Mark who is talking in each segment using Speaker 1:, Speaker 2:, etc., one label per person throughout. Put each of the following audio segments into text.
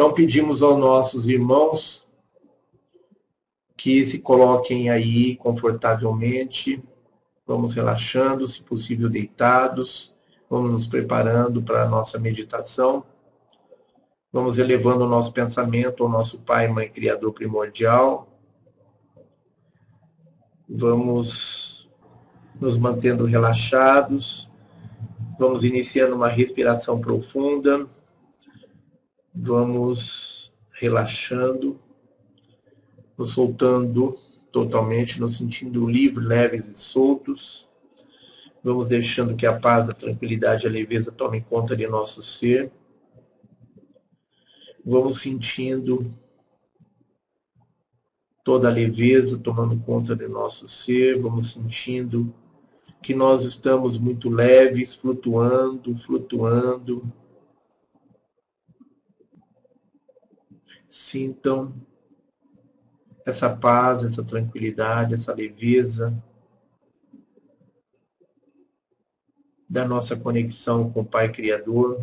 Speaker 1: Então pedimos aos nossos irmãos que se coloquem aí confortavelmente, vamos relaxando, se possível deitados, vamos nos preparando para a nossa meditação, vamos elevando o nosso pensamento ao nosso Pai, Mãe, Criador primordial, vamos nos mantendo relaxados, vamos iniciando uma respiração profunda, vamos relaxando nos soltando totalmente, nos sentindo livres, leves e soltos. Vamos deixando que a paz, a tranquilidade, a leveza tomem conta de nosso ser. Vamos sentindo toda a leveza tomando conta de nosso ser. Vamos sentindo que nós estamos muito leves, flutuando, flutuando. Sintam essa paz, essa tranquilidade, essa leveza da nossa conexão com o Pai Criador,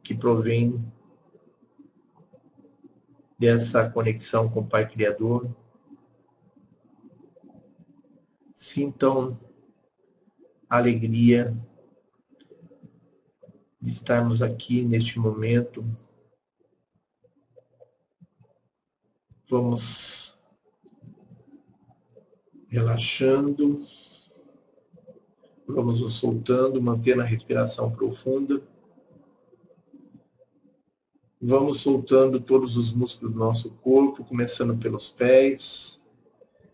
Speaker 1: que provém dessa conexão com o Pai Criador. Sintam a alegria de estarmos aqui neste momento. Vamos relaxando. Vamos nos soltando, mantendo a respiração profunda. Vamos soltando todos os músculos do nosso corpo, começando pelos pés.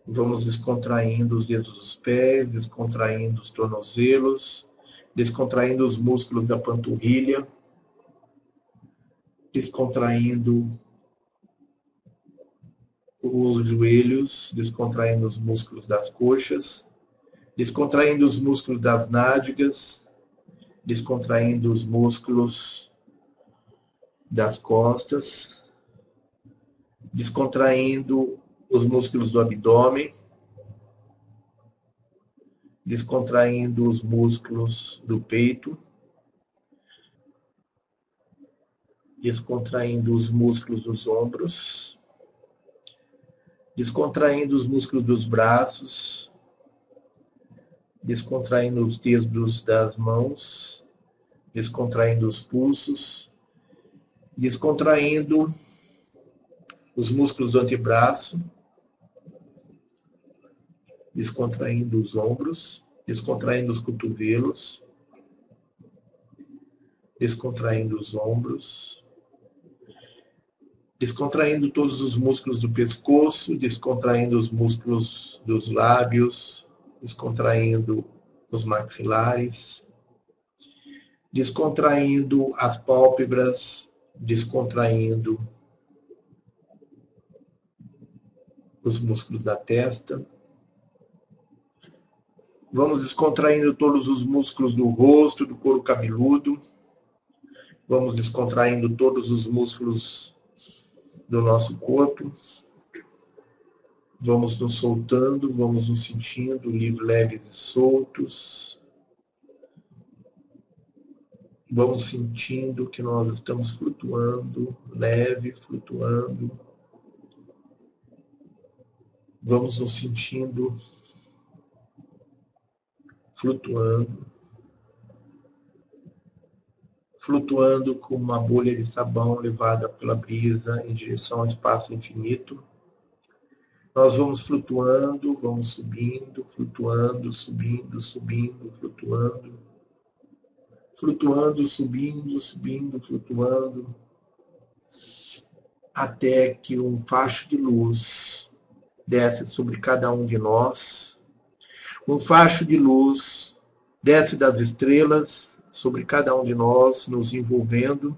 Speaker 1: Vamos descontraindo os dedos dos pés, descontraindo os tornozelos, descontraindo os músculos da panturrilha, descontraindo os joelhos, descontraindo os músculos das coxas, descontraindo os músculos das nádegas, descontraindo os músculos das costas, descontraindo os músculos do abdômen, descontraindo os músculos do peito, descontraindo os músculos dos ombros, descontraindo os músculos dos braços, descontraindo os dedos das mãos, descontraindo os pulsos, descontraindo os músculos do antebraço, descontraindo os ombros, descontraindo os cotovelos, descontraindo os ombros, descontraindo todos os músculos do pescoço, descontraindo os músculos dos lábios, descontraindo os maxilares, descontraindo as pálpebras, descontraindo os músculos da testa. Vamos descontraindo todos os músculos do rosto, do couro cabeludo. Vamos descontraindo todos os músculos do nosso corpo. Vamos nos soltando, vamos nos sentindo livres, leves e soltos. Vamos sentindo que nós estamos flutuando, leve, flutuando. Vamos nos sentindo flutuando flutuando como uma bolha de sabão levada pela brisa em direção ao espaço infinito. Nós vamos flutuando, vamos subindo, flutuando, subindo, subindo, flutuando. Flutuando, subindo, subindo, flutuando. Até que um facho de luz desce sobre cada um de nós. Um facho de luz desce das estrelas sobre cada um de nós, nos envolvendo,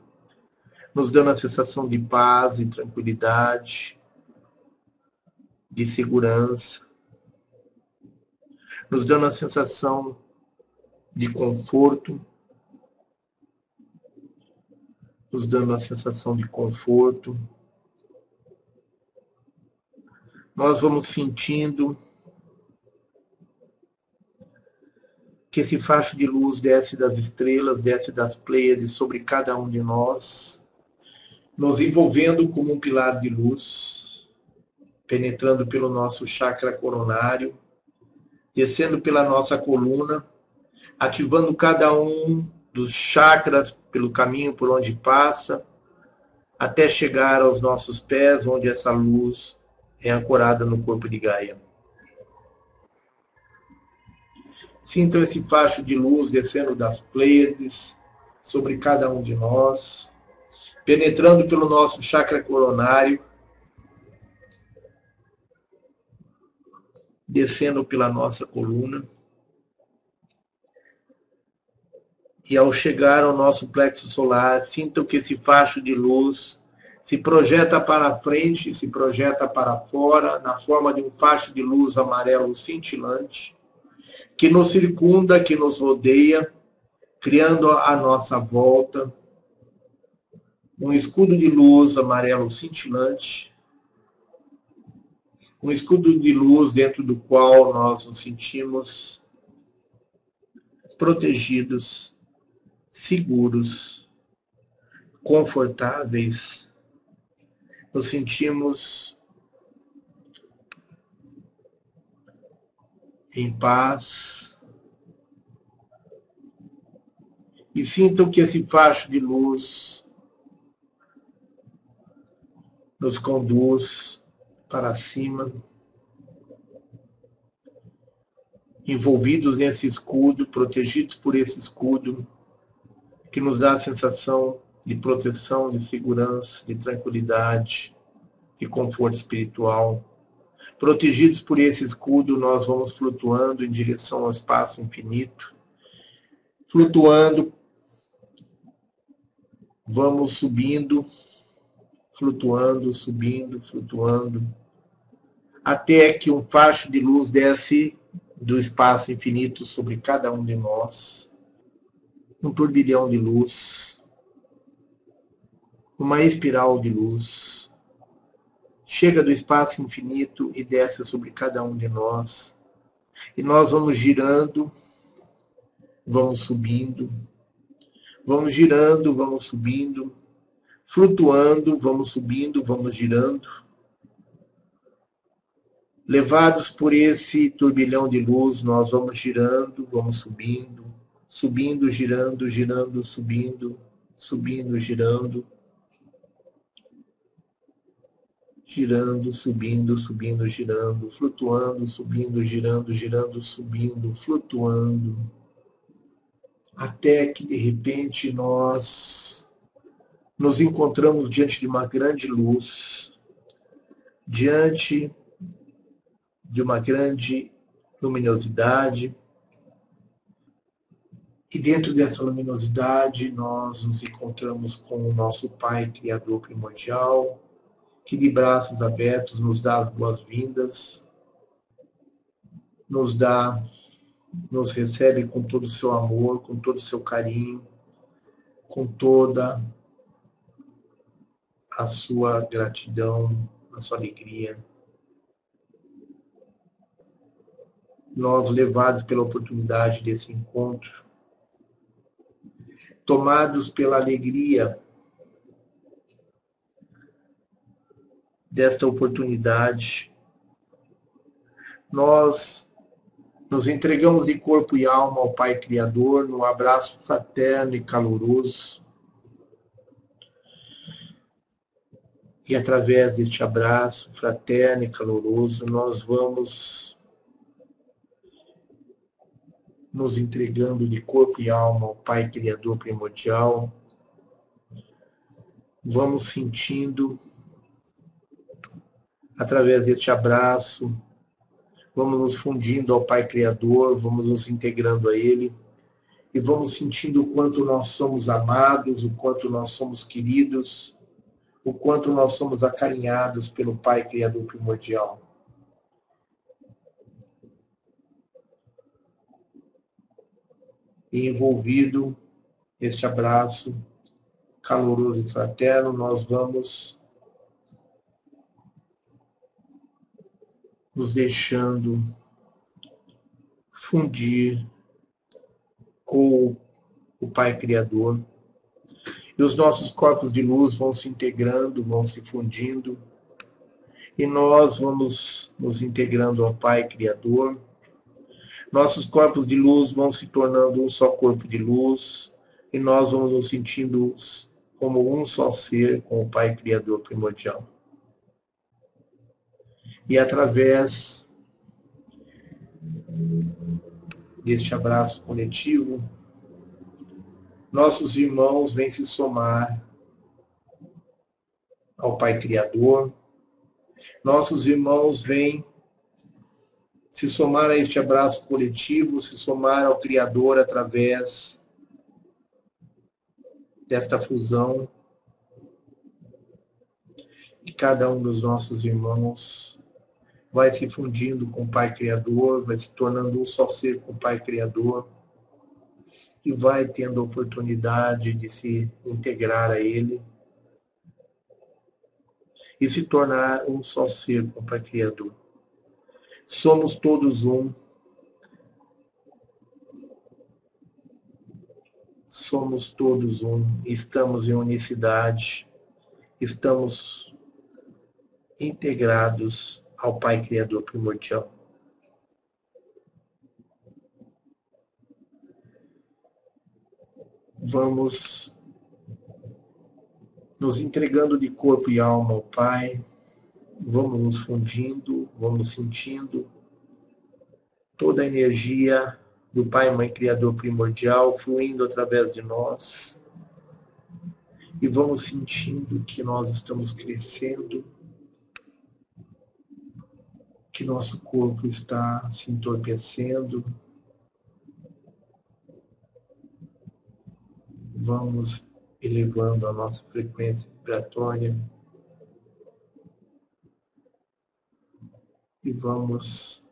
Speaker 1: nos dando a sensação de paz e tranquilidade, de segurança, nos dando a sensação de conforto, nos dando a sensação de conforto. Nós vamos sentindo que esse facho de luz desce das estrelas, desce das Pleiades sobre cada um de nós, nos envolvendo como um pilar de luz, penetrando pelo nosso chakra coronário, descendo pela nossa coluna, ativando cada um dos chakras pelo caminho por onde passa, até chegar aos nossos pés, onde essa luz é ancorada no corpo de Gaia. Sintam esse facho de luz descendo das Pleiades sobre cada um de nós, penetrando pelo nosso chakra coronário, descendo pela nossa coluna. E ao chegar ao nosso plexo solar, sintam que esse facho de luz se projeta para frente, se projeta para fora, na forma de um facho de luz amarelo cintilante, que nos circunda, que nos rodeia, criando à nossa volta um escudo de luz amarelo cintilante, um escudo de luz dentro do qual nós nos sentimos protegidos seguros, confortáveis, nos sentimos em paz. E sintam que esse facho de luz nos conduz para cima, envolvidos nesse escudo, protegidos por esse escudo que nos dá a sensação de proteção, de segurança, de tranquilidade, de conforto espiritual. Protegidos por esse escudo, nós vamos flutuando em direção ao espaço infinito. Flutuando, vamos subindo, flutuando, subindo, flutuando, até que um facho de luz desce do espaço infinito sobre cada um de nós um turbilhão de luz, uma espiral de luz, chega do espaço infinito e desce sobre cada um de nós. E nós vamos girando, vamos subindo, vamos girando, vamos subindo, flutuando, vamos subindo, vamos girando. Levados por esse turbilhão de luz, nós vamos girando, vamos subindo, subindo, girando, girando, subindo, subindo, girando. Girando, subindo, subindo, girando, flutuando, subindo, girando, girando, subindo, flutuando. Até que de repente nós nos encontramos diante de uma grande luz, diante de uma grande luminosidade, e dentro dessa luminosidade, nós nos encontramos com o nosso Pai Criador primordial, que de braços abertos nos dá as boas-vindas, nos dá, nos recebe com todo o seu amor, com todo o seu carinho, com toda a sua gratidão, a sua alegria. Nós, levados pela oportunidade desse encontro, tomados pela alegria desta oportunidade, nós nos entregamos de corpo e alma ao Pai Criador no abraço fraterno e caloroso. E através deste abraço fraterno e caloroso, nós vamos nos entregando de corpo e alma ao Pai Criador primordial, vamos sentindo, através deste abraço, vamos nos fundindo ao Pai Criador, vamos nos integrando a Ele e vamos sentindo o quanto nós somos amados, o quanto nós somos queridos, o quanto nós somos acarinhados pelo Pai Criador primordial. e envolvido este abraço caloroso e fraterno, nós vamos nos deixando fundir com o Pai Criador E os nossos corpos de luz vão se integrando, vão se fundindo. E nós vamos nos integrando ao Pai Criador. Nossos corpos de luz vão se tornando um só corpo de luz. E nós vamos nos sentindo como um só ser com o Pai Criador primordial. E através deste abraço coletivo, nossos irmãos vêm se somar ao Pai Criador. Nossos irmãos vêm se somar a este abraço coletivo, se somar ao Criador através desta fusão cada um dos nossos irmãos vai se fundindo com o Pai Criador, vai se tornando um só ser com o Pai Criador e vai tendo a oportunidade de se integrar a Ele e se tornar um só ser com o Pai Criador. Somos todos um. Somos todos um. Estamos em unicidade. Estamos integrados ao Pai Criador primordial. Vamos nos entregando de corpo e alma ao Pai, vamos nos fundindo, vamos sentindo toda a energia do Pai Mãe Criador primordial fluindo através de nós. E vamos sentindo que nós estamos crescendo que nosso corpo está se entorpecendo. Vamos elevando a nossa frequência vibratória e vamos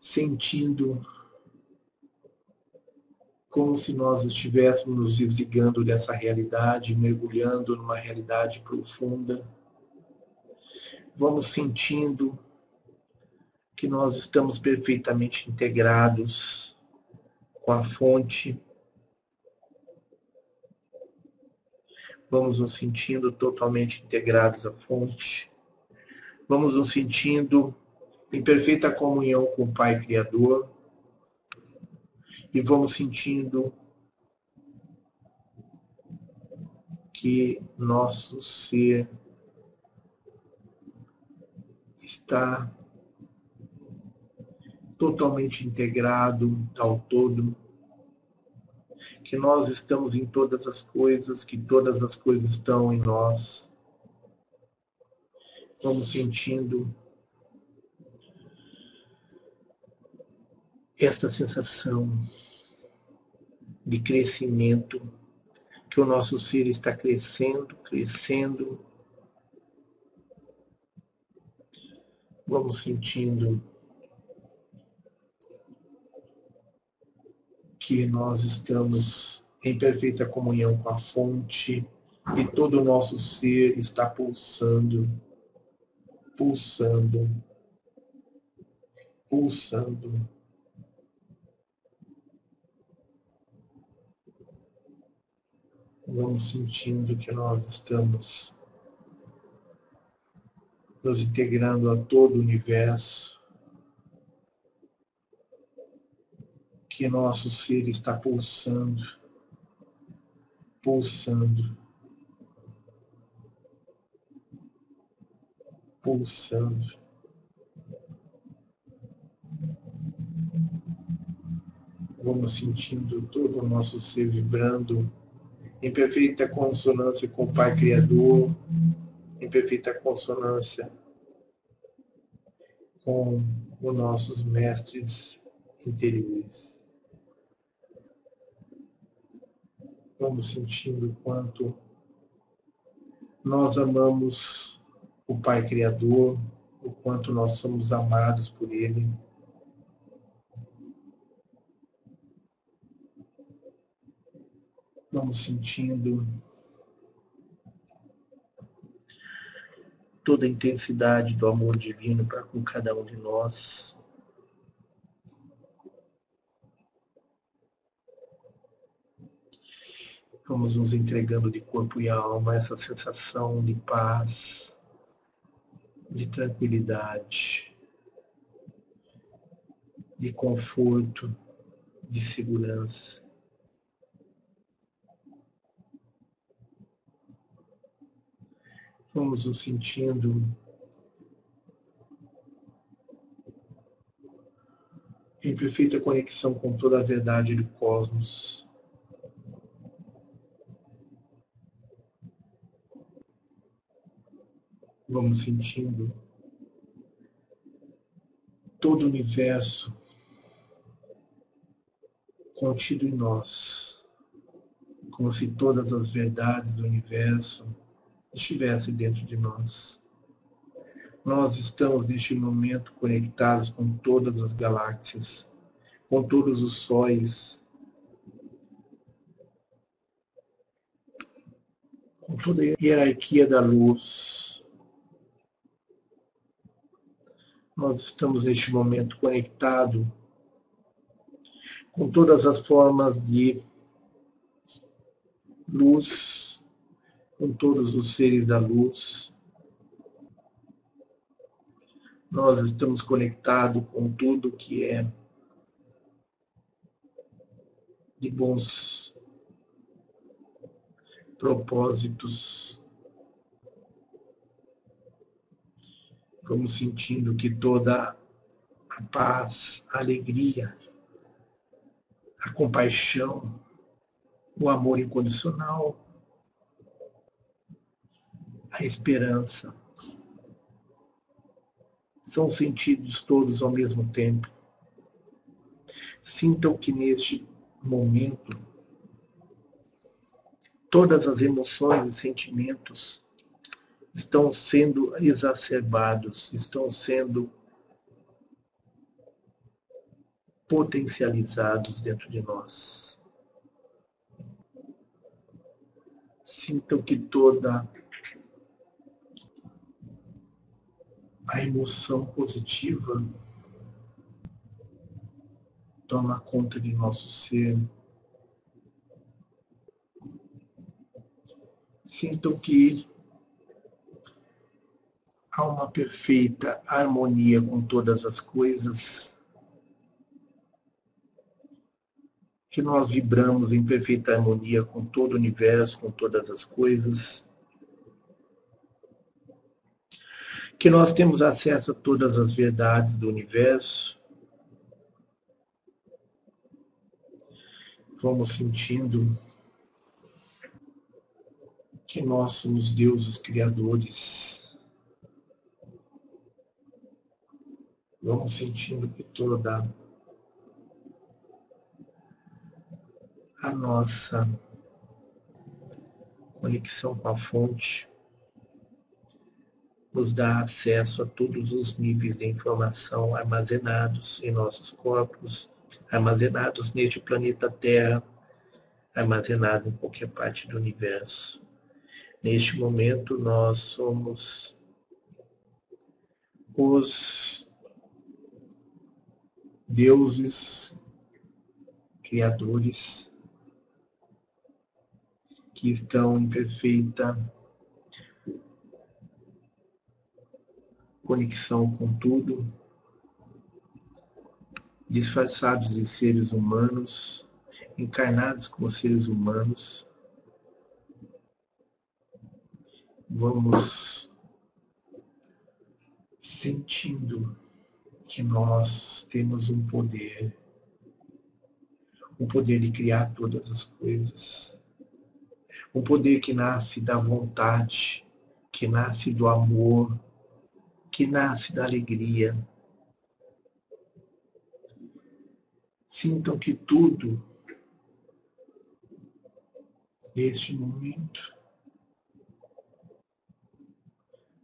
Speaker 1: sentindo como se nós estivéssemos nos desligando dessa realidade, mergulhando numa realidade profunda vamos sentindo que nós estamos perfeitamente integrados com a fonte. Vamos nos sentindo totalmente integrados à fonte. Vamos nos sentindo em perfeita comunhão com o Pai Criador. E vamos sentindo que nosso ser está totalmente integrado ao todo, que nós estamos em todas as coisas, que todas as coisas estão em nós. Vamos sentindo esta sensação de crescimento, que o nosso ser está crescendo, crescendo, Vamos sentindo que nós estamos em perfeita comunhão com a fonte e todo o nosso ser está pulsando, pulsando, pulsando. Vamos sentindo que nós estamos nos integrando a todo o universo, que nosso ser está pulsando, pulsando, pulsando. Vamos sentindo todo o nosso ser vibrando em perfeita consonância com o Pai Criador, em perfeita consonância com os nossos mestres interiores. Vamos sentindo quanto nós amamos o Pai Criador, o quanto nós somos amados por Ele. Vamos sentindo toda a intensidade do amor divino para com cada um de nós. Vamos nos entregando de corpo e alma essa sensação de paz, de tranquilidade, de conforto, de segurança. Vamos nos sentindo em perfeita conexão com toda a verdade do cosmos. Vamos sentindo todo o universo contido em nós, como se todas as verdades do universo estivessem dentro de nós. Nós estamos neste momento conectados com todas as galáxias, com todos os sóis, com toda a hierarquia da luz. Nós estamos neste momento conectados com todas as formas de luz, com todos os seres da luz nós estamos conectados com tudo que é de bons propósitos. Vamos sentindo que toda a paz, a alegria, a compaixão, o amor incondicional, a esperança, são sentidos todos ao mesmo tempo. Sintam que neste momento todas as emoções e sentimentos estão sendo exacerbados, estão sendo potencializados dentro de nós. Sintam que toda a emoção positiva toma conta de nosso ser. Sintam que há uma perfeita harmonia com todas as coisas, que nós vibramos em perfeita harmonia com todo o universo, com todas as coisas. Que nós temos acesso a todas as verdades do universo. Vamos sentindo que nós somos deuses criadores. Vamos sentindo que toda a nossa conexão com a fonte nos dá acesso a todos os níveis de informação armazenados em nossos corpos, armazenados neste planeta Terra, armazenados em qualquer parte do universo. Neste momento, nós somos os deuses criadores que estão em perfeita conexão com tudo, disfarçados de seres humanos, encarnados como seres humanos. Vamos sentindo que nós temos um poder, o um poder de criar todas as coisas, um poder que nasce da vontade, que nasce do amor, que nasce da alegria. Sintam que tudo, neste momento,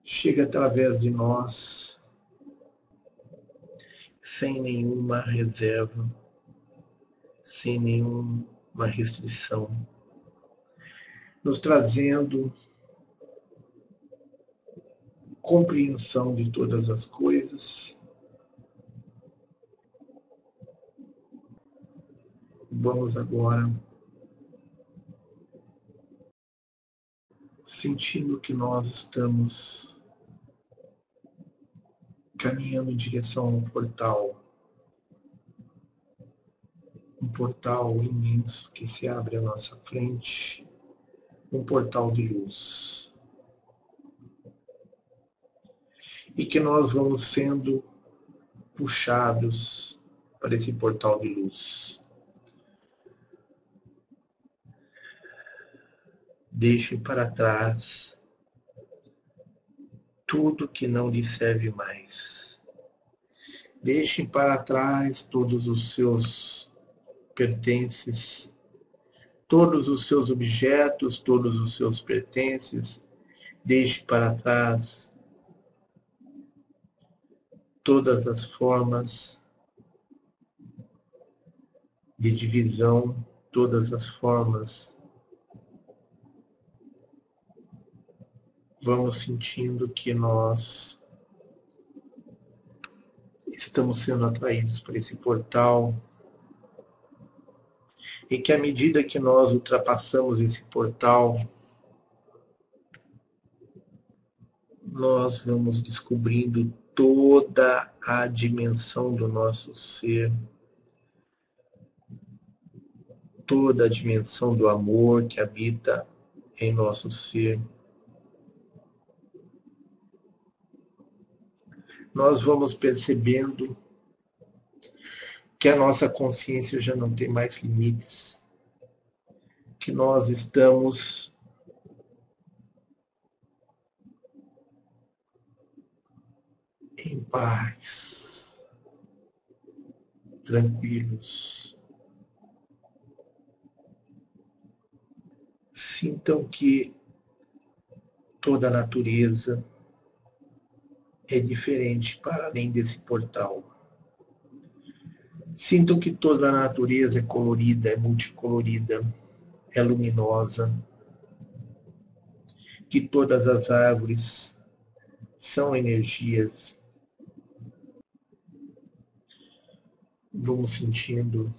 Speaker 1: chega através de nós, sem nenhuma reserva, sem nenhuma restrição, nos trazendo compreensão de todas as coisas. Vamos agora sentindo que nós estamos caminhando em direção a um portal. Um portal imenso que se abre à nossa frente, um portal de luz. E que nós vamos sendo puxados para esse portal de luz. Deixe para trás tudo que não lhe serve mais. Deixe para trás todos os seus pertences, todos os seus objetos, todos os seus pertences. Deixe para trás todas as formas de divisão, todas as formas. Vamos sentindo que nós estamos sendo atraídos para esse portal e que à medida que nós ultrapassamos esse portal, nós vamos descobrindo toda a dimensão do nosso ser, toda a dimensão do amor que habita em nosso ser. nós vamos percebendo que a nossa consciência já não tem mais limites, que nós estamos em paz, tranquilos. Sintam que toda a natureza, é diferente para além desse portal. Sintam que toda a natureza é colorida, é multicolorida, é luminosa, que todas as árvores são energias. Vamos sentindo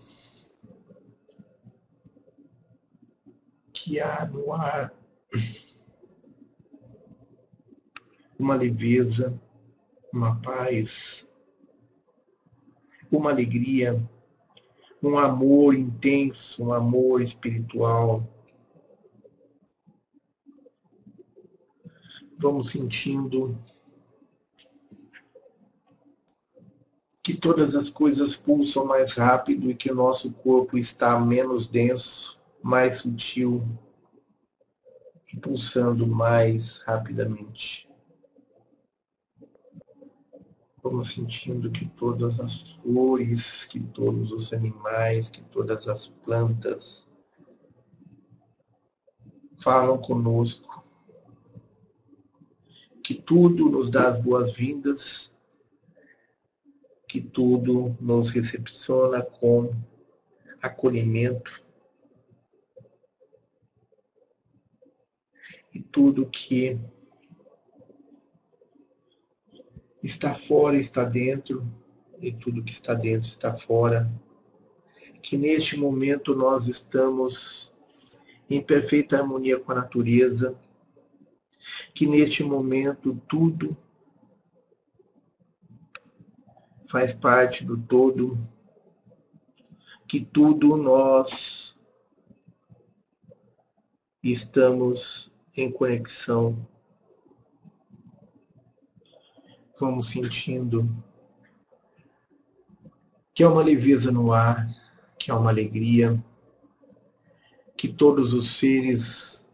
Speaker 1: que há no ar uma leveza, uma paz, uma alegria, um amor intenso, um amor espiritual. Vamos sentindo que todas as coisas pulsam mais rápido e que o nosso corpo está menos denso, mais sutil e pulsando mais rapidamente. Vamos sentindo que todas as flores, que todos os animais, que todas as plantas falam conosco, que tudo nos dá as boas-vindas, que tudo nos recepciona com acolhimento e tudo que está fora está dentro e tudo que está dentro está fora. Que neste momento nós estamos em perfeita harmonia com a natureza. Que neste momento tudo faz parte do todo. Que tudo nós estamos em conexão vamos sentindo que é uma leveza no ar, que é uma alegria, que todos os seres,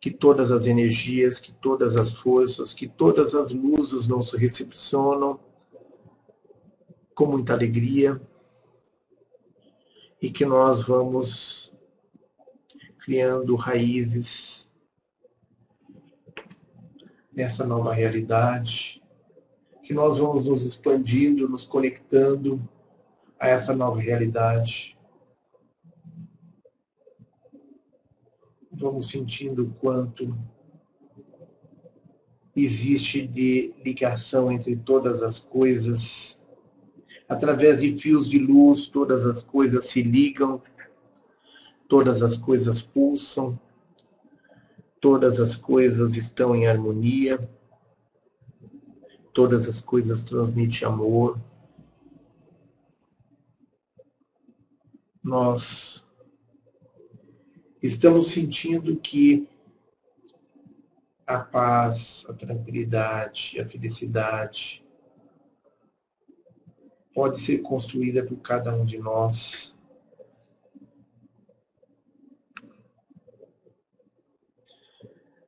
Speaker 1: que todas as energias, que todas as forças, que todas as luzes nos recepcionam com muita alegria e que nós vamos criando raízes nessa nova realidade que nós vamos nos expandindo, nos conectando a essa nova realidade. Vamos sentindo o quanto existe de ligação entre todas as coisas. Através de fios de luz, todas as coisas se ligam, todas as coisas pulsam, Todas as coisas estão em harmonia, todas as coisas transmitem amor. Nós estamos sentindo que a paz, a tranquilidade, a felicidade pode ser construída por cada um de nós.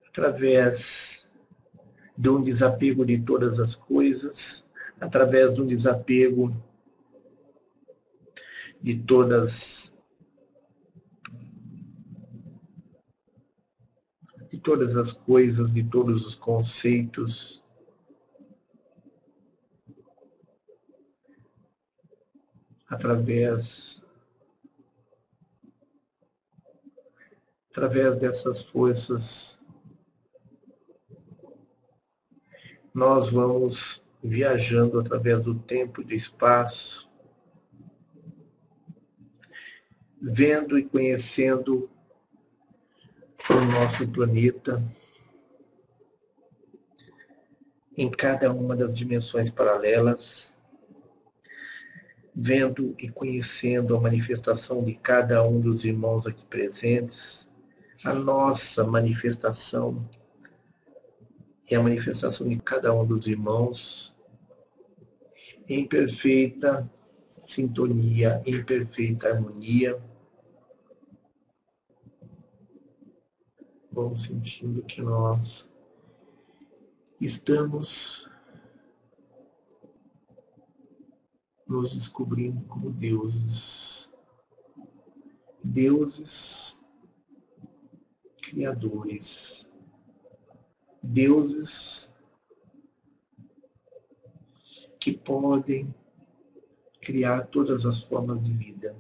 Speaker 1: Através de um desapego de todas as coisas, através de um desapego de todas de todas as coisas, de todos os conceitos. Através através dessas forças nós vamos viajando através do tempo e do espaço, vendo e conhecendo o nosso planeta em cada uma das dimensões paralelas, vendo e conhecendo a manifestação de cada um dos irmãos aqui presentes, a nossa manifestação e a manifestação de cada um dos irmãos em perfeita sintonia, em perfeita harmonia. Vamos sentindo que nós estamos nos descobrindo como deuses, deuses criadores, deuses que podem criar todas as formas de vida.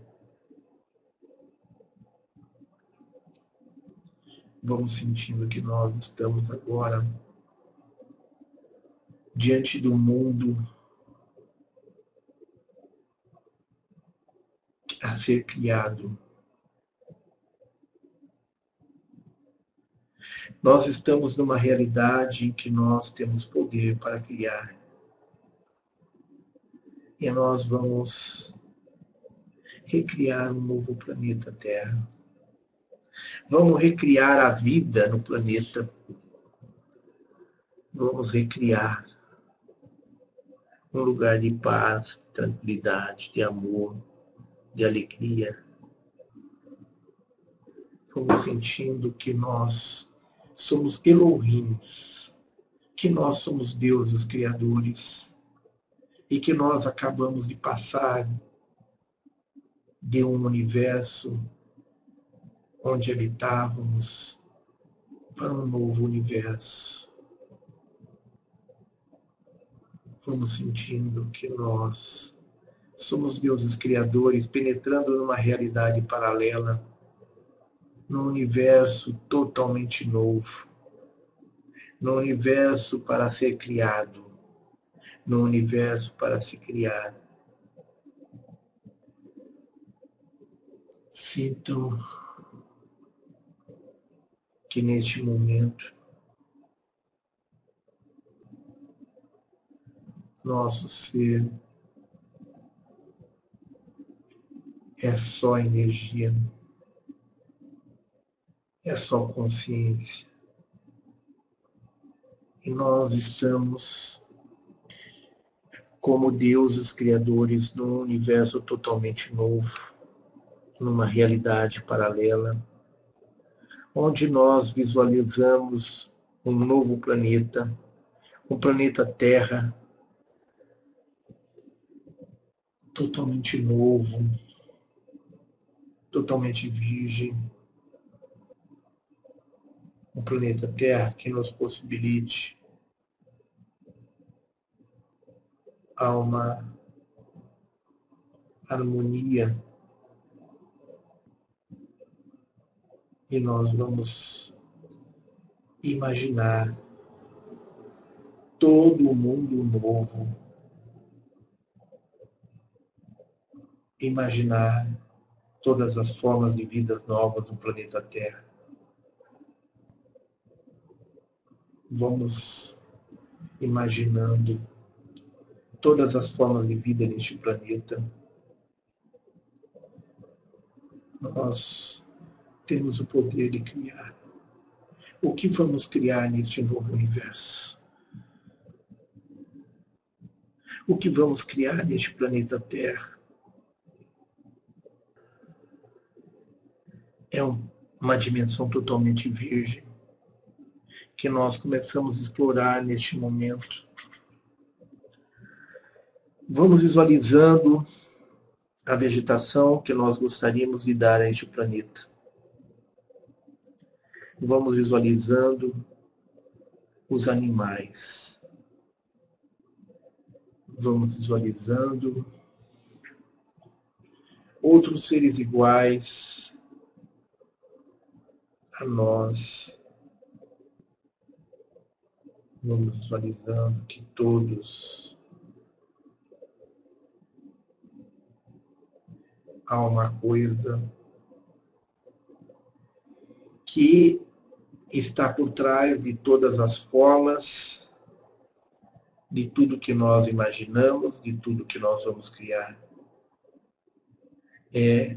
Speaker 1: vamos sentindo que nós estamos agora diante do mundo a ser criado. Nós estamos numa realidade em que nós temos poder para criar. E nós vamos recriar um novo planeta Terra. Vamos recriar a vida no planeta. Vamos recriar um lugar de paz, de tranquilidade, de amor, de alegria. Vamos sentindo que nós somos Elohims, que nós somos deuses criadores e que nós acabamos de passar de um universo onde habitávamos para um novo universo. Fomos sentindo que nós somos deuses criadores penetrando numa realidade paralela, num universo totalmente novo, num universo para ser criado, num universo para se criar. Sinto que neste momento nosso ser é só energia, é só consciência. E nós estamos como deuses criadores num universo totalmente novo, numa realidade paralela onde nós visualizamos um novo planeta, um planeta Terra totalmente novo, totalmente virgem, um planeta Terra que nos possibilite a uma harmonia e nós vamos imaginar todo o mundo novo. Imaginar todas as formas de vidas novas no planeta Terra. vamos imaginando todas as formas de vida neste planeta. Nós temos o poder de criar. O que vamos criar neste novo universo? O que vamos criar neste planeta Terra? É uma dimensão totalmente virgem que nós começamos a explorar neste momento. Vamos visualizando a vegetação que nós gostaríamos de dar a este planeta. Vamos visualizando os animais. Vamos visualizando outros seres iguais a nós Vamos visualizando que todos há uma coisa que está por trás de todas as formas, de tudo que nós imaginamos, de tudo que nós vamos criar. É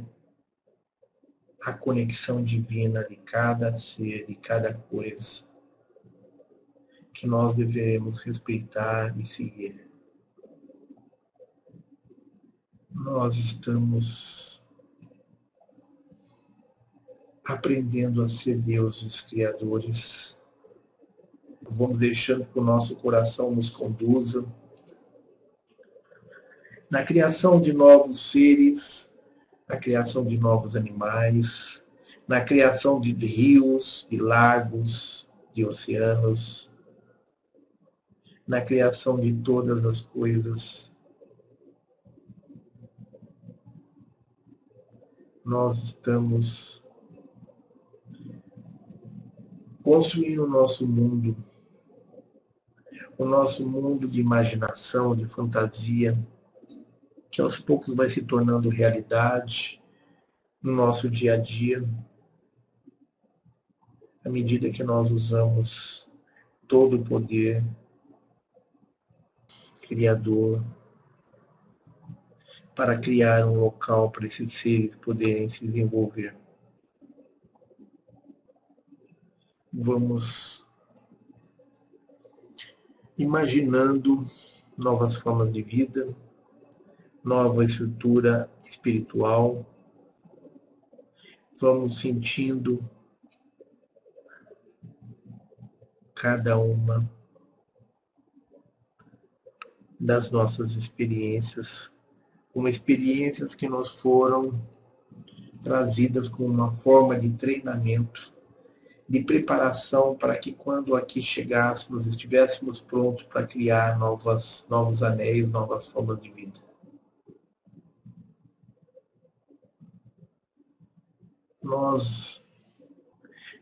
Speaker 1: a conexão divina de cada ser, de cada coisa que nós devemos respeitar e seguir. Nós estamos aprendendo a ser deuses criadores. Vamos deixando que o nosso coração nos conduza na criação de novos seres, na criação de novos animais, na criação de rios, de lagos, de oceanos, na criação de todas as coisas. Nós estamos construindo o nosso mundo, o nosso mundo de imaginação, de fantasia, que aos poucos vai se tornando realidade no nosso dia a dia, à medida que nós usamos todo o poder Criador para criar um local para esses seres poderem se desenvolver. Vamos imaginando novas formas de vida, nova estrutura espiritual. Vamos sentindo cada uma das nossas experiências, como experiências que nos foram trazidas com uma forma de treinamento, de preparação para que quando aqui chegássemos estivéssemos prontos para criar novas, novos anéis, novas formas de vida. Nós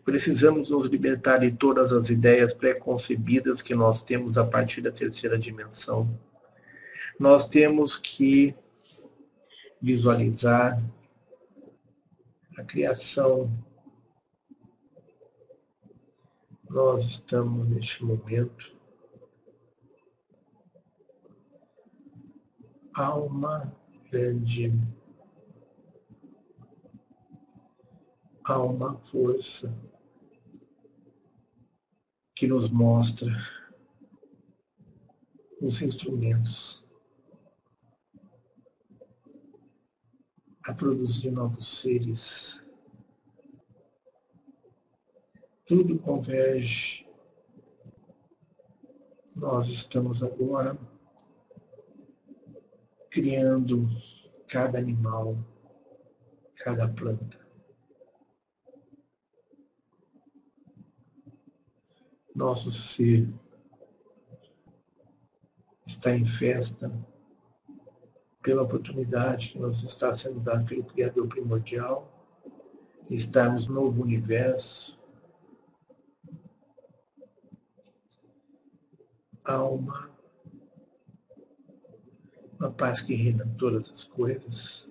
Speaker 1: precisamos nos libertar de todas as ideias preconcebidas que nós temos a partir da terceira dimensão nós temos que visualizar a criação. Nós estamos neste momento alma grande, alma força que nos mostra os instrumentos a produzir novos seres. Tudo converge. Nós estamos agora criando cada animal, cada planta. Nosso ser está em festa pela oportunidade que nos está sendo dada pelo Criador primordial, de estarmos no novo universo, alma, uma paz que reina todas as coisas.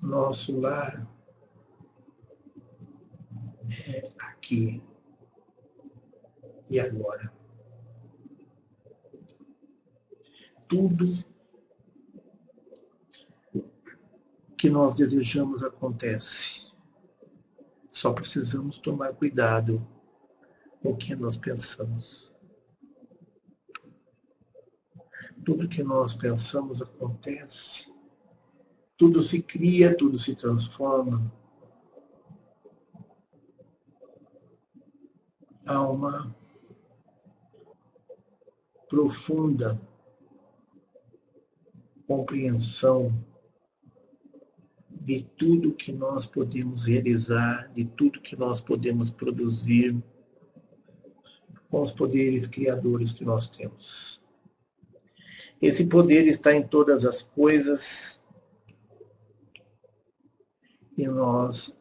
Speaker 1: Nosso lar é aqui. e agora. Tudo que nós desejamos acontece. Só precisamos tomar cuidado com o que nós pensamos. Tudo que nós pensamos acontece. Tudo se cria, tudo se transforma. Uma profunda compreensão de tudo que nós podemos realizar, de tudo que nós podemos produzir com os poderes criadores que nós temos. Esse poder está em todas as coisas e nós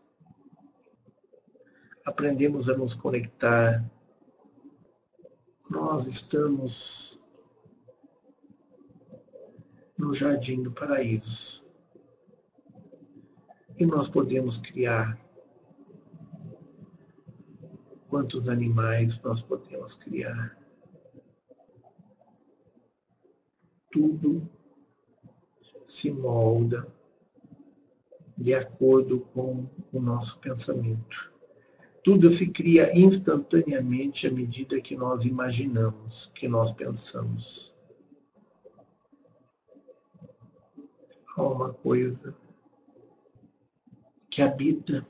Speaker 1: aprendemos a nos conectar. Nós estamos no jardim do paraíso e nós podemos criar quantos animais nós podemos criar. Tudo se molda de acordo com o nosso pensamento. Tudo se cria instantaneamente à medida que nós imaginamos, que nós pensamos. Há uma coisa que habita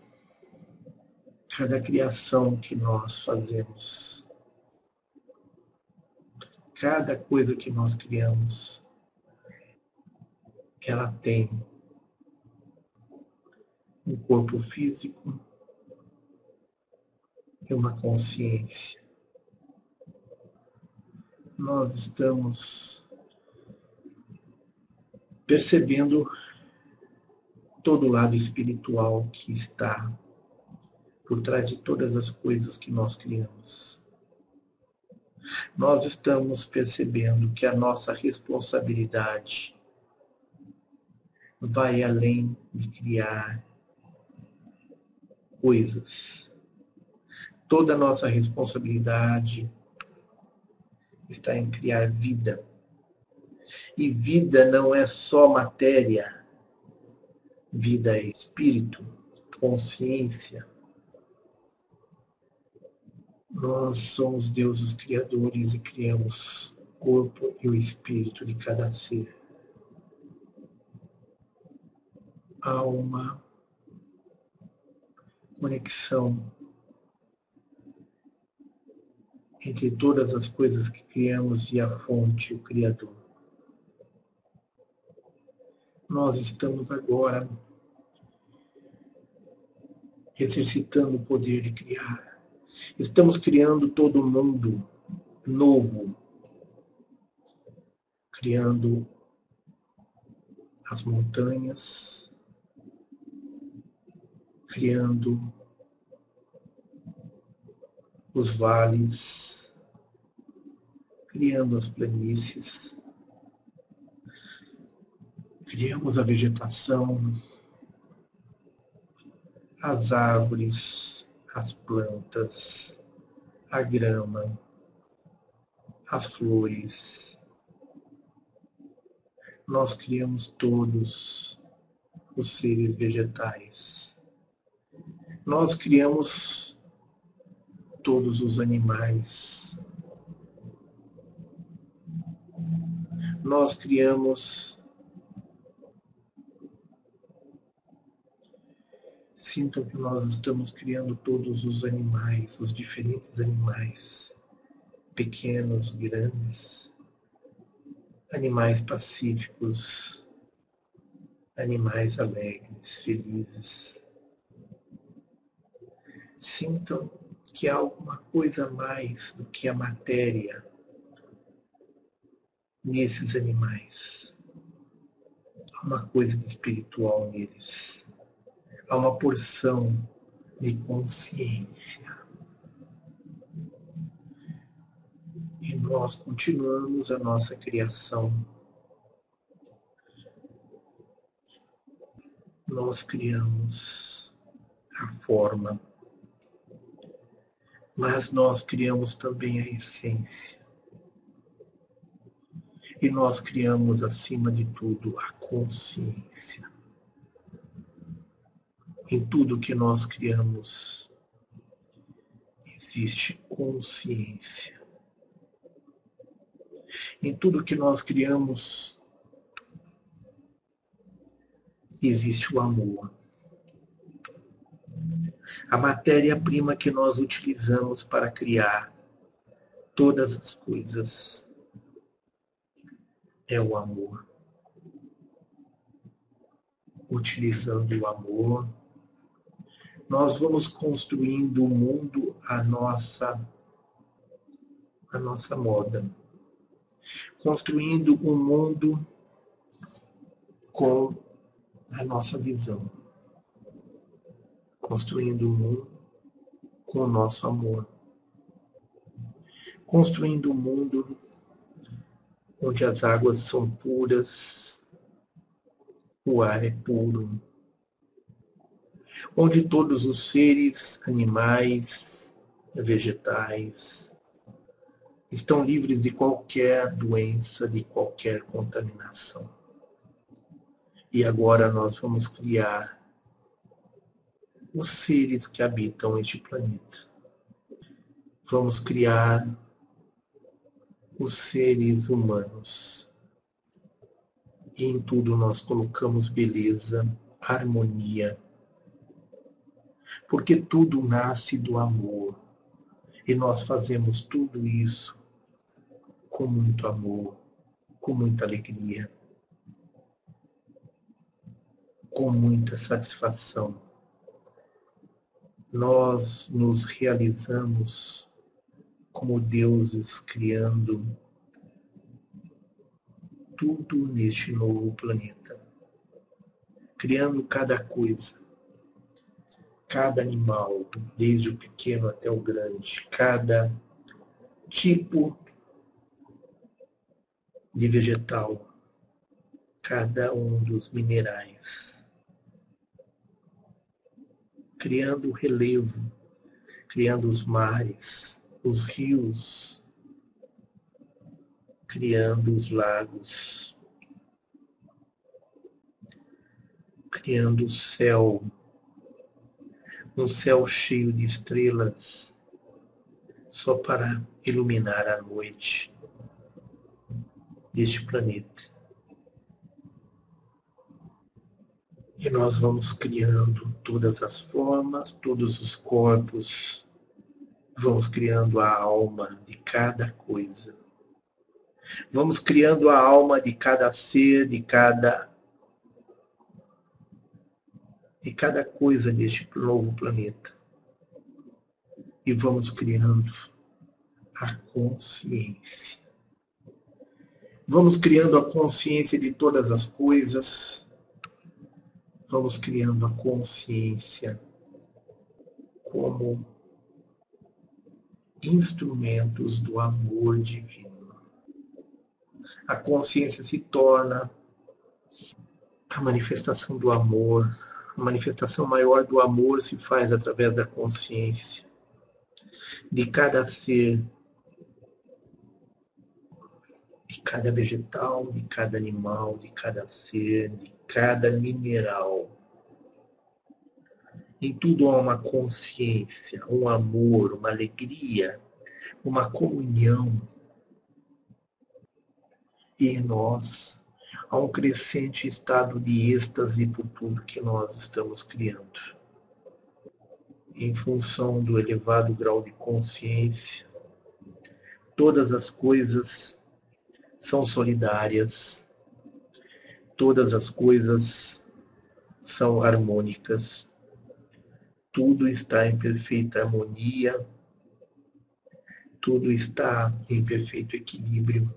Speaker 1: cada criação que nós fazemos. Cada coisa que nós criamos, ela tem um corpo físico e uma consciência. Nós estamos percebendo todo o lado espiritual que está por trás de todas as coisas que nós criamos. Nós estamos percebendo que a nossa responsabilidade vai além de criar coisas. Toda a nossa responsabilidade está em criar vida. E vida não é só matéria vida é espírito, consciência. Nós somos deuses criadores e criamos o corpo e o espírito de cada ser. Há uma conexão entre todas as coisas que criamos e a fonte, o Criador. Nós estamos agora exercitando o poder de criar. Estamos criando todo mundo novo, criando as montanhas, criando os vales, criando as planícies, criamos a vegetação, as árvores, as plantas, a grama, as flores. Nós criamos todos os seres vegetais. Nós criamos todos os animais. Nós criamos Sintam que nós estamos criando todos os animais, os diferentes animais, pequenos, grandes, animais pacíficos, animais alegres, felizes. Sintam que há alguma coisa mais do que a matéria nesses animais. Há uma coisa de espiritual neles a uma porção de consciência. E nós continuamos a nossa criação. Nós criamos a forma, mas nós criamos também a essência. E nós criamos, acima de tudo, a consciência. Em tudo que nós criamos, existe consciência. Em tudo que nós criamos, existe o amor. A matéria-prima que nós utilizamos para criar todas as coisas é o amor. Utilizando o amor, nós vamos construindo o mundo à nossa a nossa moda. Construindo um mundo com a nossa visão. Construindo o mundo com o nosso amor. Construindo um mundo onde as águas são puras, o ar é puro, onde todos os seres, animais, vegetais, estão livres de qualquer doença, de qualquer contaminação. E agora nós vamos criar os seres que habitam este planeta. Vamos criar os seres humanos. E em tudo nós colocamos beleza, harmonia, porque tudo nasce do amor. E nós fazemos tudo isso com muito amor, com muita alegria, com muita satisfação. Nós nos realizamos como deuses criando tudo neste novo planeta, criando cada coisa cada animal, desde o pequeno até o grande, cada tipo de vegetal, cada um dos minerais, criando o relevo, criando os mares, os rios, criando os lagos, criando o céu, um céu cheio de estrelas, só para iluminar a noite deste planeta. Nós vamos criando todas as formas, todos os corpos, vamos criando a alma de cada coisa. Vamos criando a alma de cada ser, de cada de cada coisa deste novo planeta. E vamos criando a consciência. Vamos criando a consciência de todas as coisas. Vamos criando a consciência como instrumentos do amor divino. A consciência se torna a manifestação do amor, a manifestação maior do amor se faz através da consciência de cada ser, de cada vegetal, de cada animal, de cada ser, de cada mineral. Em tudo há uma consciência, um amor, uma alegria, uma comunhão. E nós a um crescente estado de êxtase por tudo que nós estamos criando. Em função do elevado grau de consciência, todas as coisas são solidárias, todas as coisas são harmônicas, tudo está em perfeita harmonia, tudo está em perfeito equilíbrio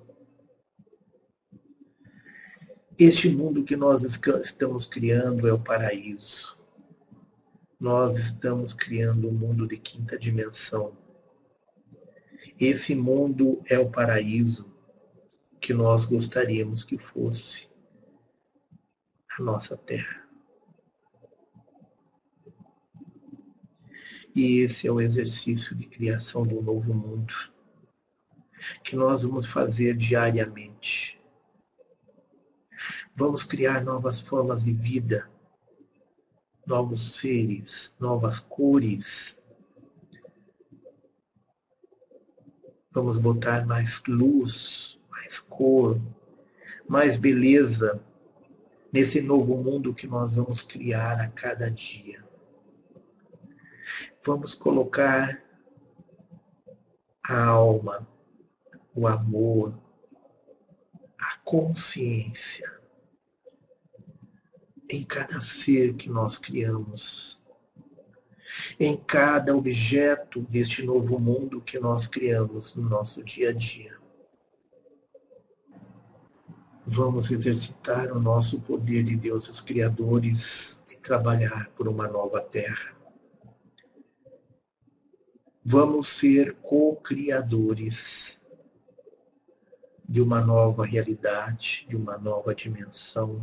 Speaker 1: este mundo que nós estamos criando é o paraíso. Nós estamos criando um mundo de quinta dimensão. Esse mundo é o paraíso que nós gostaríamos que fosse a nossa terra. E esse é o exercício de criação um novo mundo que nós vamos fazer diariamente. Vamos criar novas formas de vida, novos seres, novas cores. Vamos botar mais luz, mais cor, mais beleza nesse novo mundo que nós vamos criar a cada dia. Vamos colocar a alma, o amor, a consciência em cada ser que nós criamos, em cada objeto deste novo mundo que nós criamos no nosso dia a dia. Vamos exercitar o nosso poder de deuses criadores e trabalhar por uma nova terra. Vamos ser co-criadores de uma nova realidade, de uma nova dimensão.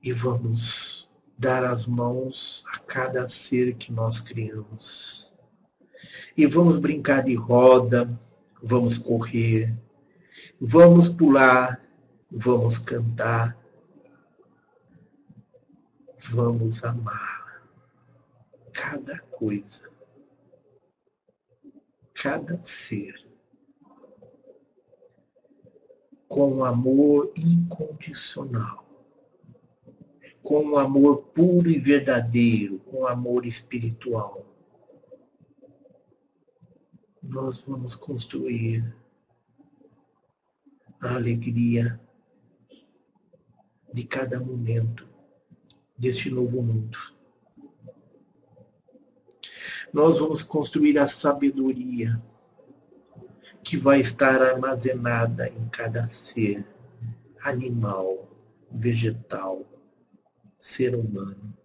Speaker 1: E vamos dar as mãos a cada ser que nós criamos. E vamos brincar de roda, vamos correr, vamos pular, vamos cantar, vamos amar cada coisa, cada ser com amor incondicional, com amor puro e verdadeiro, com amor espiritual. Nós vamos construir a alegria de cada momento deste novo mundo. Nós vamos construir a sabedoria que vai estar armazenada em cada ser, animal, vegetal, ser humano.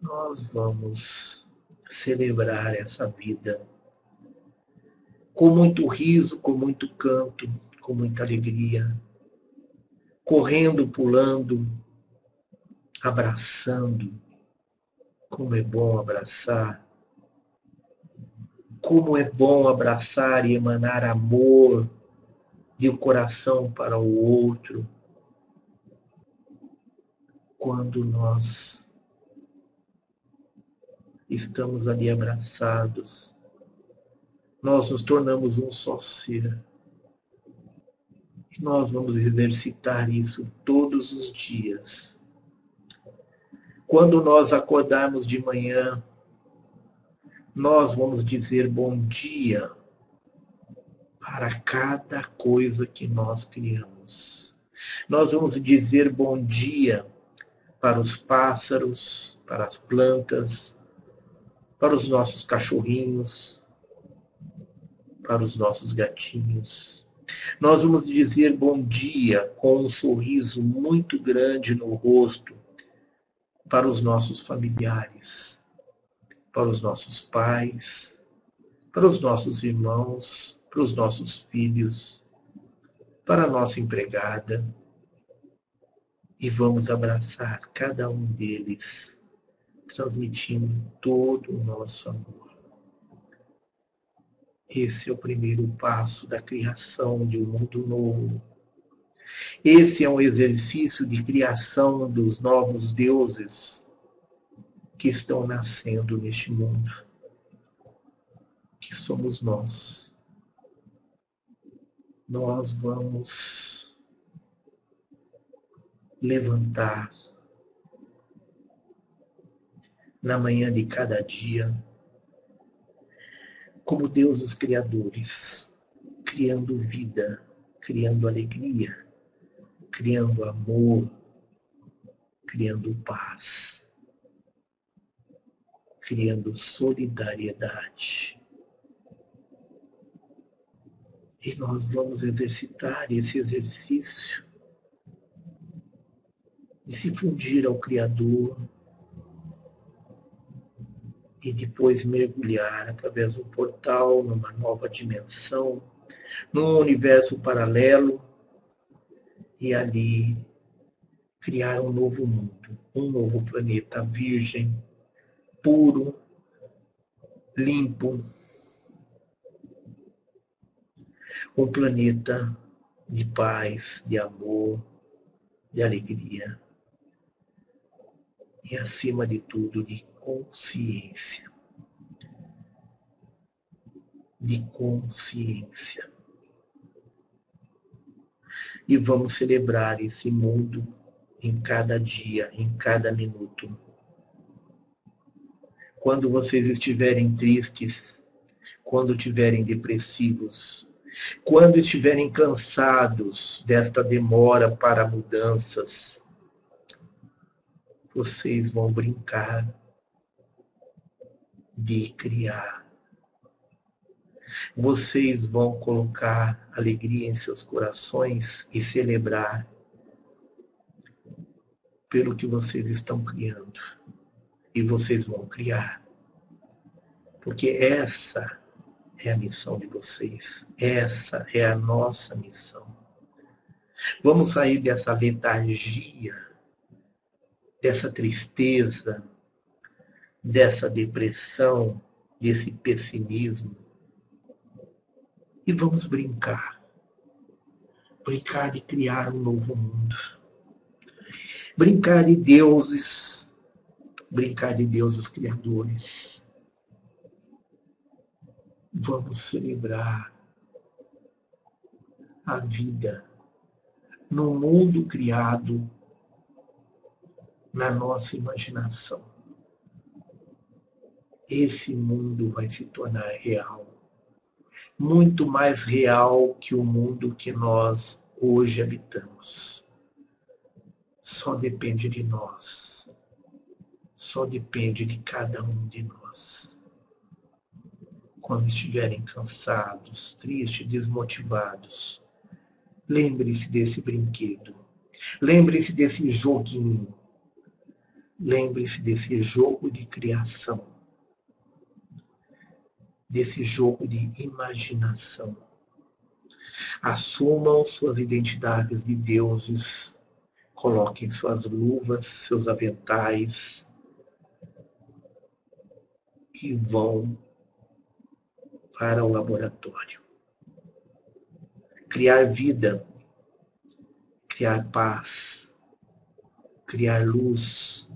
Speaker 1: Nós vamos celebrar essa vida com muito riso, com muito canto, com muita alegria, correndo, pulando, abraçando. Como é bom abraçar como é bom abraçar e emanar amor de um coração para o outro. Quando nós estamos ali abraçados, nós nos tornamos um só ser. E nós vamos exercitar isso todos os dias. Quando nós acordarmos de manhã, nós vamos dizer bom dia para cada coisa que nós criamos. Nós vamos dizer bom dia para os pássaros, para as plantas, para os nossos cachorrinhos, para os nossos gatinhos. Nós vamos dizer bom dia com um sorriso muito grande no rosto para os nossos familiares para os nossos pais, para os nossos irmãos, para os nossos filhos, para a nossa empregada. E vamos abraçar cada um deles, transmitindo todo o nosso amor. Esse é o primeiro passo da criação de um mundo novo. Esse é um exercício de criação dos novos deuses que estão nascendo neste mundo, que somos nós. Nós vamos levantar na manhã de cada dia como deuses criadores, criando vida, criando alegria, criando amor, criando paz criando solidariedade. E nós vamos exercitar esse exercício de se fundir ao Criador e depois mergulhar através do portal numa nova dimensão, num universo paralelo e ali criar um novo mundo, um novo planeta virgem, puro, limpo, um planeta de paz, de amor, de alegria. E, acima de tudo, de consciência. De consciência. E vamos celebrar esse mundo em cada dia, em cada minuto. Quando vocês estiverem tristes, quando estiverem depressivos, quando estiverem cansados desta demora para mudanças, vocês vão brincar de criar. Vocês vão colocar alegria em seus corações e celebrar pelo que vocês estão criando. E vocês vão criar. Porque essa é a missão de vocês. Essa é a nossa missão. Vamos sair dessa letargia, dessa tristeza, dessa depressão, desse pessimismo. E vamos brincar. Brincar de criar um novo mundo. Brincar de deuses. Brincar de deuses criadores vamos celebrar a vida no mundo criado na nossa imaginação. Esse mundo vai se tornar real, muito mais real que o mundo que nós hoje habitamos. Só depende de nós, só depende de cada um de nós quando estiverem cansados, tristes, desmotivados, lembre-se desse brinquedo. Lembre-se desse joguinho. Lembre-se desse jogo de criação. Desse jogo de imaginação. Assumam suas identidades de deuses. Coloquem suas luvas, seus aventais. E vão para o laboratório. Criar vida, criar paz, criar luz.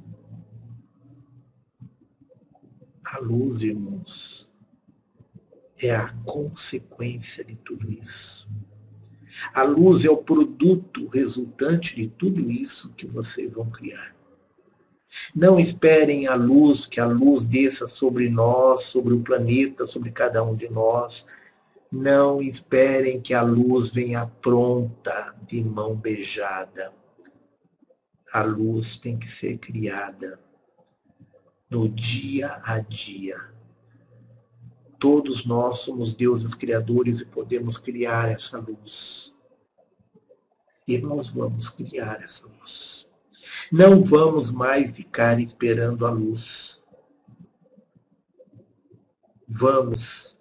Speaker 1: A luz, irmãos, é a consequência de tudo isso. A luz é o produto resultante de tudo isso que vocês vão criar. Não esperem a luz, que a luz desça sobre nós, sobre o planeta, sobre cada um de nós. Não esperem que a luz venha pronta, de mão beijada. A luz tem que ser criada no dia a dia. Todos nós somos deuses criadores e podemos criar essa luz. E nós vamos criar essa luz. Não vamos mais ficar esperando a luz. Vamos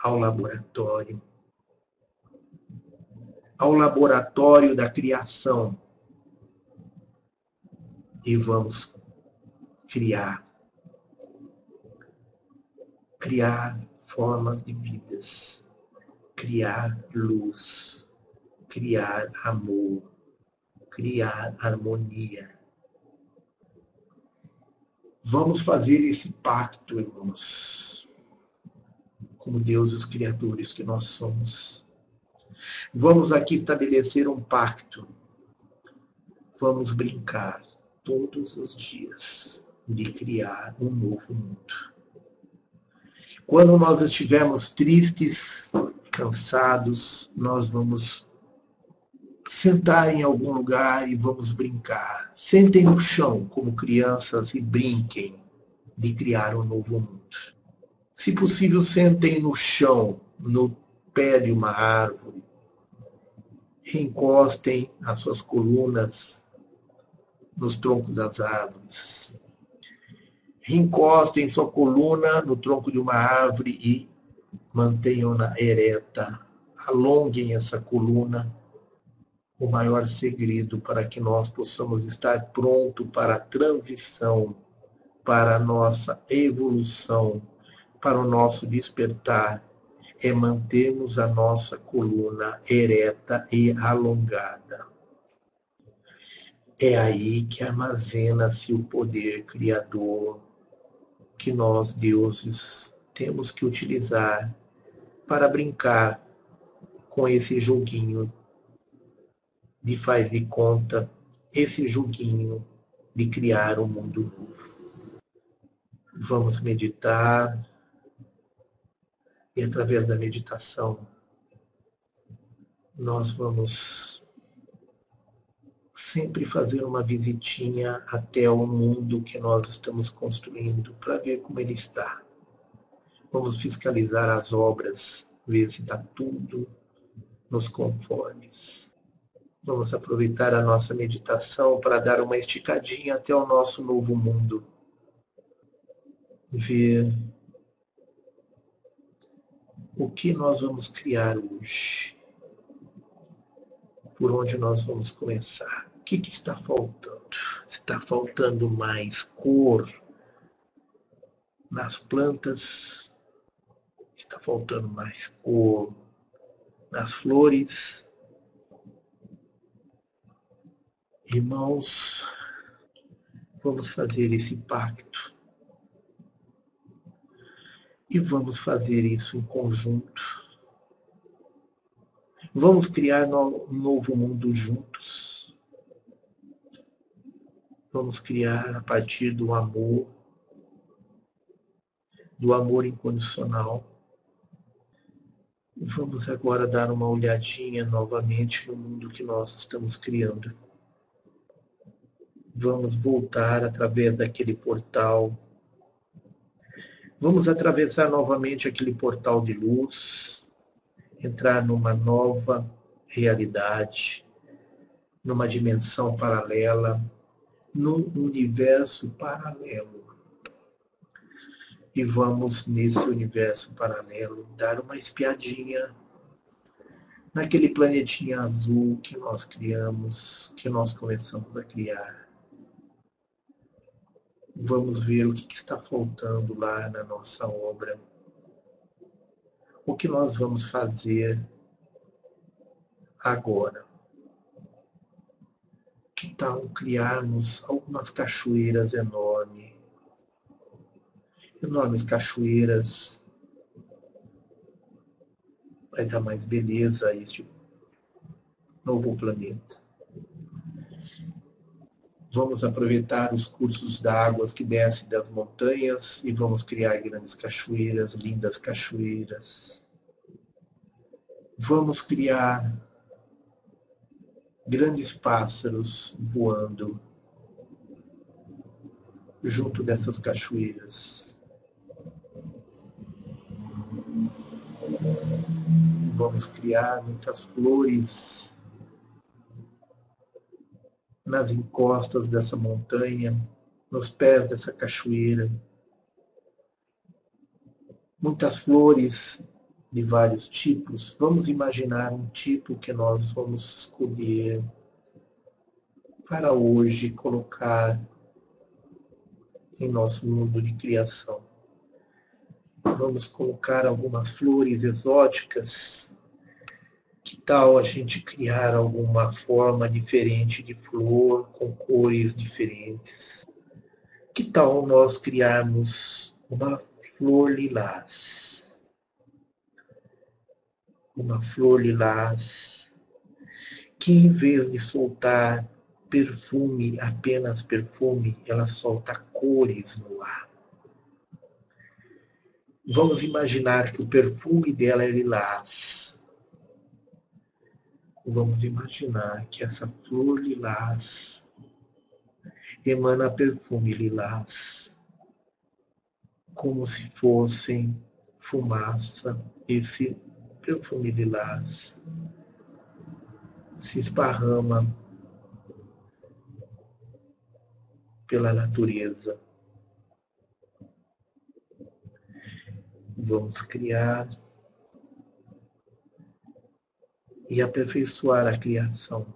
Speaker 1: ao laboratório. Ao laboratório da criação. E vamos criar. Criar formas de vidas. Criar luz. Criar amor criar harmonia. Vamos fazer esse pacto, irmãos, como deuses criadores que nós somos. Vamos aqui estabelecer um pacto. Vamos brincar todos os dias de criar um novo mundo. Quando nós estivermos tristes, cansados, nós vamos sentar em algum lugar e vamos brincar. Sentem no chão como crianças e brinquem de criar um novo mundo. Se possível, sentem no chão, no pé de uma árvore. Encostem as suas colunas nos troncos das árvores. Encostem sua coluna no tronco de uma árvore e mantenham-na ereta. Alonguem essa coluna o maior segredo para que nós possamos estar pronto para a transição, para a nossa evolução, para o nosso despertar, é mantermos a nossa coluna ereta e alongada. É aí que armazena-se o poder criador que nós, deuses, temos que utilizar para brincar com esse joguinho de faz de conta, esse joguinho de criar um mundo novo. Vamos meditar e através da meditação nós vamos sempre fazer uma visitinha até o mundo que nós estamos construindo para ver como ele está. Vamos fiscalizar as obras, ver se está tudo nos conformes. Vamos aproveitar a nossa meditação para dar uma esticadinha até o nosso novo mundo. Ver o que nós vamos criar hoje. Por onde nós vamos começar que, que está faltando? Está faltando mais cor nas plantas, está faltando mais cor nas flores. Irmãos, vamos fazer esse pacto e vamos fazer isso em conjunto. Vamos criar um novo mundo juntos. Vamos criar a partir do amor, do amor incondicional. Vamos agora dar uma olhadinha novamente no mundo que nós estamos criando. Vamos voltar através daquele portal. Vamos atravessar novamente aquele portal de luz, entrar numa nova realidade, numa dimensão paralela, num universo paralelo. E vamos, nesse universo paralelo, dar uma espiadinha naquele planetinha azul que nós criamos, que nós começamos a criar. Vamos ver o que está faltando lá na nossa obra. O que nós vamos fazer agora que tal criarmos algumas cachoeiras enormes? Enormes cachoeiras. Vai dar mais beleza a este novo planeta. Vamos aproveitar os cursos d'águas que descem das montanhas e vamos criar grandes cachoeiras, lindas cachoeiras. Vamos criar grandes pássaros voando junto dessas cachoeiras. Vamos criar muitas flores nas encostas dessa montanha, nos pés dessa cachoeira. Muitas flores de vários tipos, vamos imaginar um tipo que nós vamos escolher para hoje colocar em nosso mundo de criação. Vamos colocar algumas flores exóticas. Que tal a gente criar alguma forma diferente de flor com cores diferentes? Que tal nós criarmos uma flor lilás? Uma flor lilás, que em vez de soltar perfume, apenas perfume, ela solta cores no ar. Vamos imaginar que o perfume dela é lilás. Vamos imaginar que essa flor lilás emana perfume lilás, como se fossem fumaça, esse perfume se esparrama pela natureza. Vamos criar e aperfeiçoar a criação.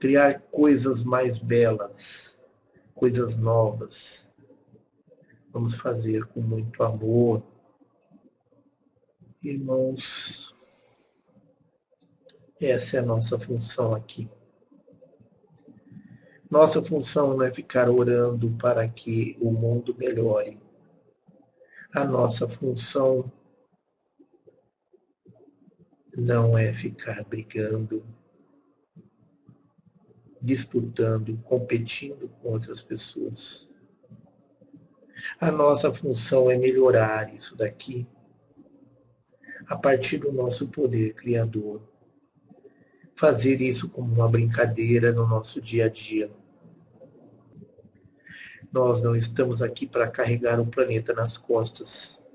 Speaker 1: criar coisas mais belas, coisas novas. Vamos fazer com muito amor. Irmãos, essa é a nossa função aqui. Nossa função não é ficar orando para que o mundo melhore. A nossa função não é ficar brigando, disputando, competindo com outras pessoas. A nossa função é melhorar isso daqui a partir do nosso poder criador fazer isso como uma brincadeira no nosso dia a dia. Nós não estamos aqui para carregar o planeta nas costas.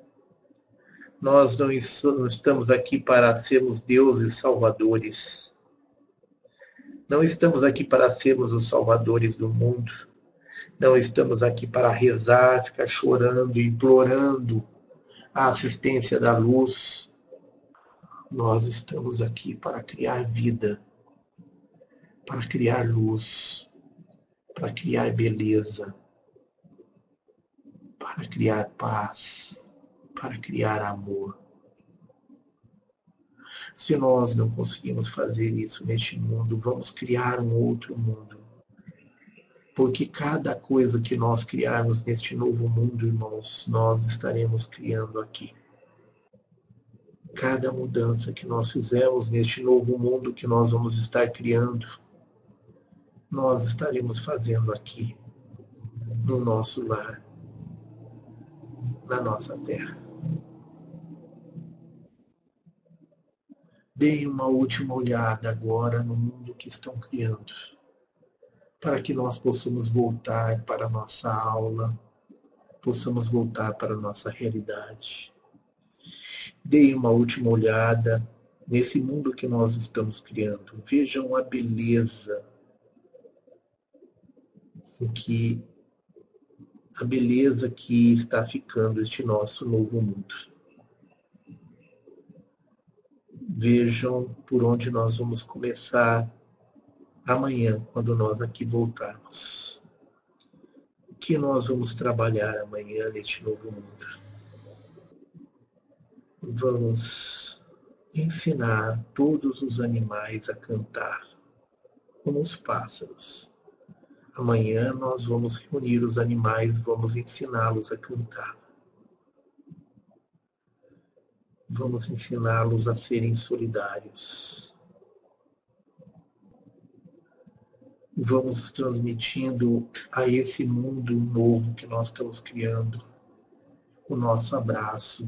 Speaker 1: Nós não estamos aqui para sermos deuses salvadores. Não estamos aqui para sermos os salvadores do mundo. Não estamos aqui para rezar, ficar chorando, implorando a assistência da luz, nós estamos aqui para criar vida, para criar luz, para criar beleza, para criar paz, para criar amor. Se nós não conseguimos fazer isso neste mundo, vamos criar um outro mundo. Porque cada coisa que nós criarmos neste novo mundo, irmãos, nós estaremos criando aqui cada mudança que nós fizermos neste novo mundo que nós vamos estar criando, nós estaremos fazendo aqui, no nosso lar, na nossa terra. Deem uma última olhada agora no mundo que estão criando, para que nós possamos voltar para a nossa aula, possamos voltar para a nossa realidade Deem uma última olhada nesse mundo que nós estamos criando. Vejam a beleza em que a beleza que está ficando este nosso novo mundo. Vejam por onde nós vamos começar amanhã, quando nós aqui voltarmos. O que nós vamos trabalhar amanhã neste novo mundo? Vamos ensinar todos os animais a cantar, como os pássaros. Amanhã nós vamos reunir os animais, vamos ensiná-los a cantar. Vamos ensiná-los a serem solidários. Vamos transmitindo a esse mundo novo que nós estamos criando o nosso abraço,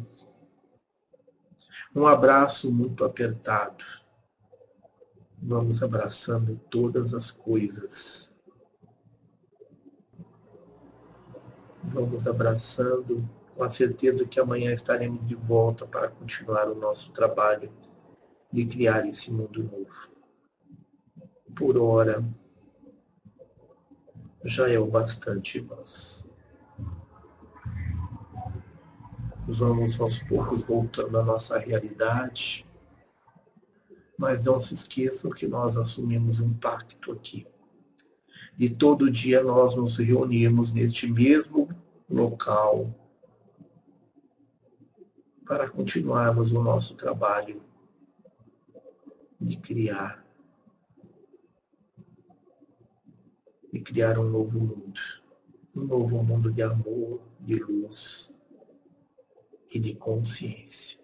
Speaker 1: um abraço muito apertado. Vamos abraçando todas as coisas. Vamos abraçando com a certeza que amanhã estaremos de volta para continuar o nosso trabalho de criar esse mundo novo. Por hora, já é o bastante, irmãos. Vamos aos poucos voltando à nossa realidade. Mas não se esqueçam que nós assumimos um pacto aqui. De todo dia nós nos reunimos neste mesmo local para continuarmos o nosso trabalho de criar, de criar um novo mundo, um novo mundo de amor, de luz, e de consciência.